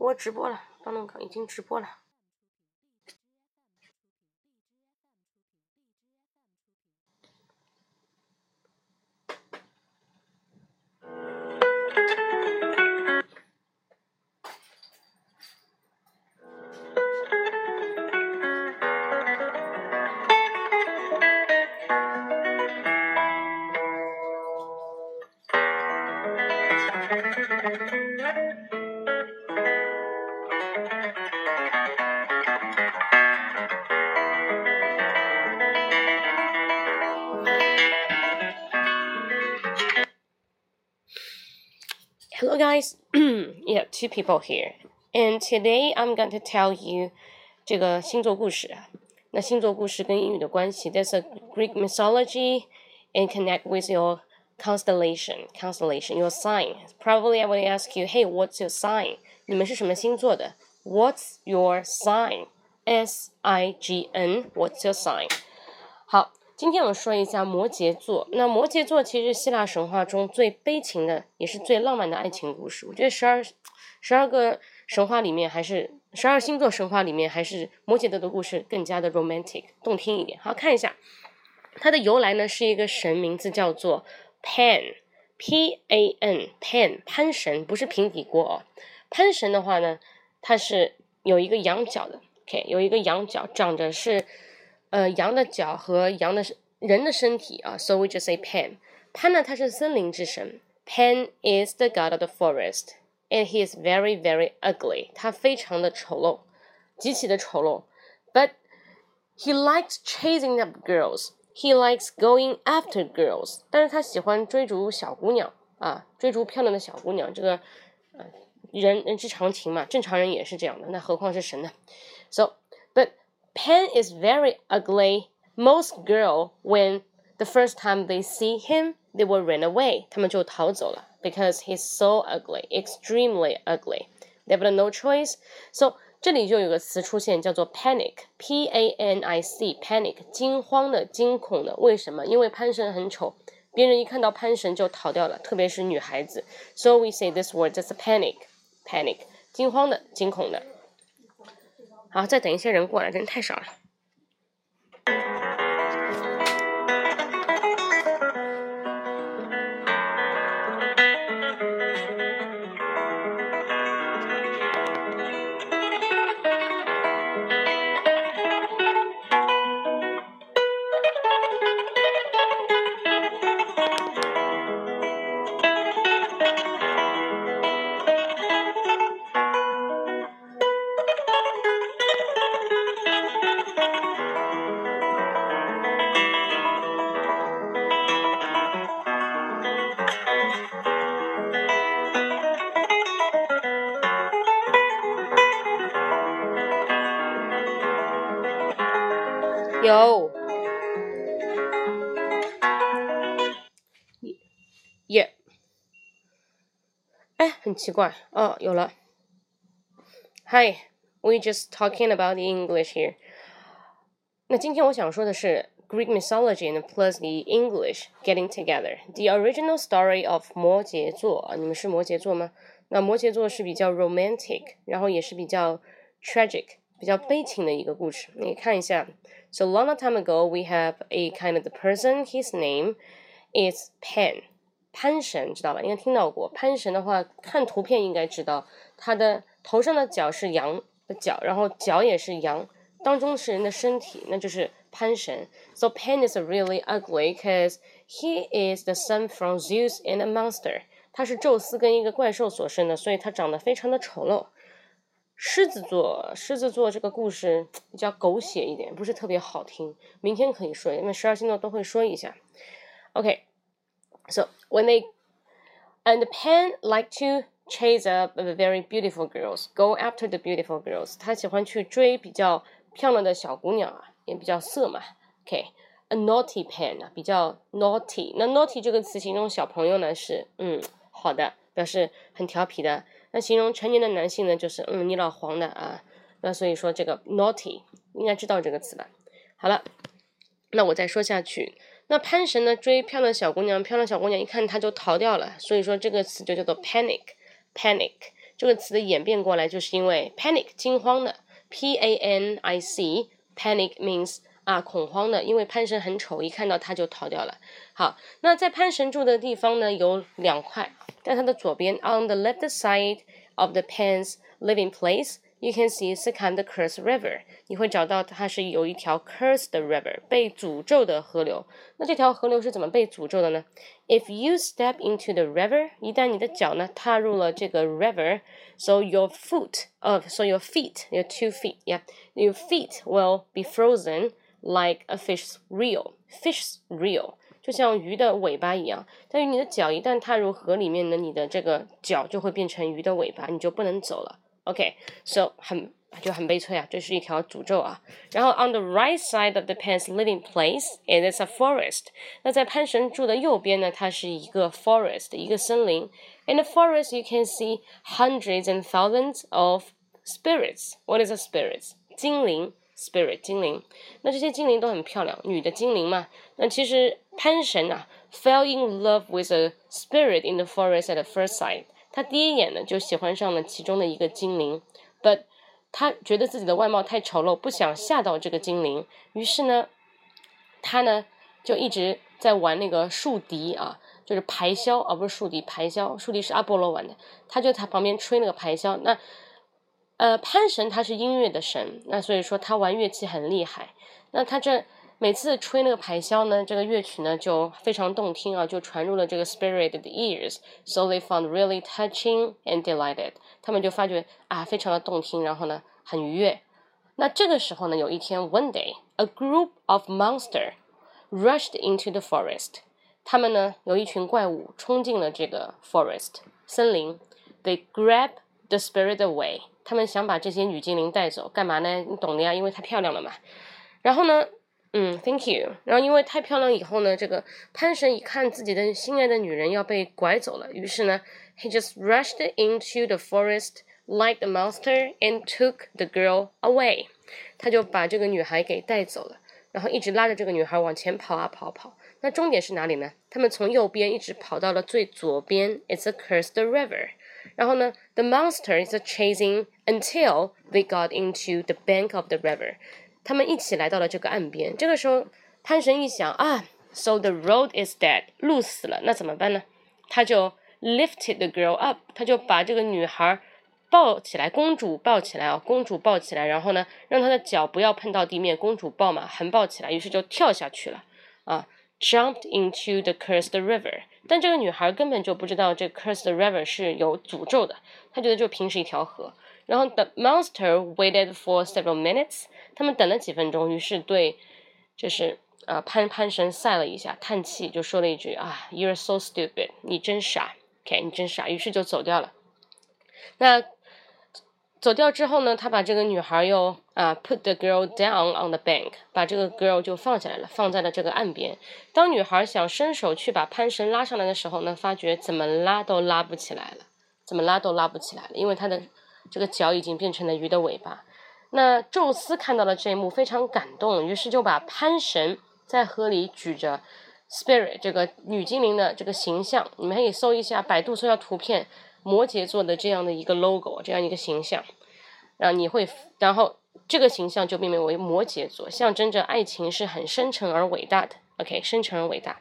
我直播了，帮弄岗已经直播了。Hello, guys. yeah, two people here, and today I'm going to tell you 这个星座故事。那星座故事跟英语的关系，There's a Greek mythology and connect with your constellation, constellation, your sign. Probably I will ask you, Hey, what's your sign? 你们是什么星座的？What's your sign? S I G N. What's your sign? 好。 今天我们说一下摩羯座。那摩羯座其实希腊神话中最悲情的，也是最浪漫的爱情故事。我觉得十二十二个神话里面，还是十二星座神话里面，还是摩羯座的故事更加的 romantic 动听一点。好看一下，它的由来呢是一个神名字叫做 Pan，P A N，Pan 潘神不是平底锅哦。潘神的话呢，它是有一个羊角的，OK，有一个羊角，长着是。呃，羊的脚和羊的人的身体啊，so we just say Pan。潘呢，他是森林之神，Pan is the god of the forest，and he is very very ugly。他非常的丑陋，极其的丑陋。But he likes chasing up girls. He likes going after girls. 但是他喜欢追逐小姑娘啊，追逐漂亮的小姑娘。这个呃，人人之常情嘛，正常人也是这样的，那何况是神呢？So Pan is very ugly. Most girl, when the first time they see him, they will run away. 他们就逃走了，because he's so ugly, extremely ugly. They have no choice. So 这里就有个词出现，叫做 panic，p a n i c，panic，惊慌的、惊恐的。为什么？因为潘神很丑，别人一看到潘神就逃掉了，特别是女孩子。So we say this word just panic，panic，惊慌的、惊恐的。 好，再等一些人过来，人太少了。有，Yeah，哎，很奇怪哦，有了。Hi，we just talking about the English here。那今天我想说的是 Greek mythology and plus the English getting together。The original story of 摩羯座啊，你们是摩羯座吗？那摩羯座是比较 romantic，然后也是比较 tragic， 比较悲情的一个故事。你看一下。So long time ago, we have a kind of the person. His name is Pan. 潘神知道吧？应该听到过。潘神的话，看图片应该知道，他的头上的角是羊的角，然后脚也是羊，当中是人的身体，那就是潘神。So Pan is really ugly because he is the son from Zeus and a monster. 他是宙斯跟一个怪兽所生的，所以他长得非常的丑陋。 狮子座，狮子座这个故事比较狗血一点，不是特别好听。明天可以说，因为十二星座都会说一下。OK，so when they and Pan like to chase up very beautiful girls, go after the beautiful girls。他喜欢去追比较漂亮的小姑娘啊，也比较色嘛。OK，a naughty Pan 啊，比较 naughty。那 naughty 这个词形容小朋友呢是嗯好的，表示很调皮的。那形容成年的男性呢，就是嗯，你老黄的啊。那所以说这个 naughty 应该知道这个词吧？好了，那我再说下去。那潘神呢追漂亮小姑娘，漂亮小姑娘一看他就逃掉了，所以说这个词就叫做 panic，panic 这个词的演变过来，就是因为 panic 惊慌的，p a n i c panic means 啊恐慌的，因为潘神很丑，一看到他就逃掉了。好，那在潘神住的地方呢有两块，在他的左边，on the left side of the Pan's living place。You can see Sikkim the cursed river，你会找到它是有一条 cursed river 被诅咒的河流。那这条河流是怎么被诅咒的呢？If you step into the river，一旦你的脚呢踏入了这个 river，so your foot of，so your feet，your two feet，yeah，your feet will be frozen like a fish's reel，fish's reel 就像鱼的尾巴一样。但是你的脚一旦踏入河里面呢，你的这个脚就会变成鱼的尾巴，你就不能走了。OK，so 很就很悲催啊，这是一条诅咒啊。然后 on the right side of the Pan's living place it is a forest。那在潘神住的右边呢，它是一个 forest，一个森林。In the forest you can see hundreds and thousands of spirits. What is a spirits？精灵 ，spirit 精灵。那这些精灵都很漂亮，女的精灵嘛。那其实潘神啊，fell in love with a spirit in the forest at the first sight。他第一眼呢就喜欢上了其中的一个精灵，but 他觉得自己的外貌太丑陋，不想吓到这个精灵，于是呢，他呢就一直在玩那个竖笛啊，就是排箫而不是竖笛，排箫，竖笛是阿波罗玩的，他就在旁边吹那个排箫。那呃，潘神他是音乐的神，那所以说他玩乐器很厉害。那他这。每次吹那个排箫呢，这个乐曲呢就非常动听啊，就传入了这个 spirit 的 ears，so they found really touching and delighted。他们就发觉啊，非常的动听，然后呢很愉悦。那这个时候呢，有一天，one day，a group of monster rushed into the forest。他们呢有一群怪物冲进了这个 forest 森林，they grab the spirit away。他们想把这些女精灵带走，干嘛呢？你懂的呀，因为太漂亮了嘛。然后呢？嗯，Thank you。然后因为太漂亮以后呢，这个潘神一看自己的心爱的女人要被拐走了，于是呢，he just rushed into the forest like the monster and took the girl away。他就把这个女孩给带走了，然后一直拉着这个女孩往前跑啊跑跑。那终点是哪里呢？他们从右边一直跑到了最左边，It's a cursed river。然后呢，the monster is chasing until they got into the bank of the river。他们一起来到了这个岸边。这个时候，潘神一想啊，So the road is dead，路死了，那怎么办呢？他就 lifted the girl up，他就把这个女孩抱起来，公主抱起来啊，公主抱起来，然后呢，让她的脚不要碰到地面，公主抱嘛，横抱起来，于是就跳下去了啊，jumped into the cursed river。但这个女孩根本就不知道这 cursed river 是有诅咒的，她觉得就平时一条河。然后 the monster waited for several minutes。他们等了几分钟，于是对，就是啊潘潘神赛了一下，叹气，就说了一句啊，You're so stupid，你真傻，OK，你真傻，于是就走掉了。那走掉之后呢，他把这个女孩又啊 put the girl down on the bank，把这个 girl 就放下来了，放在了这个岸边。当女孩想伸手去把潘神拉上来的时候呢，发觉怎么拉都拉不起来了，怎么拉都拉不起来了，因为她的这个脚已经变成了鱼的尾巴。那宙斯看到了这一幕，非常感动，于是就把潘神在河里举着 spirit 这个女精灵的这个形象，你们可以搜一下，百度搜一下图片，摩羯座的这样的一个 logo，这样一个形象，然后你会，然后这个形象就命名为摩羯座，象征着爱情是很深沉而伟大的。OK，深沉而伟大。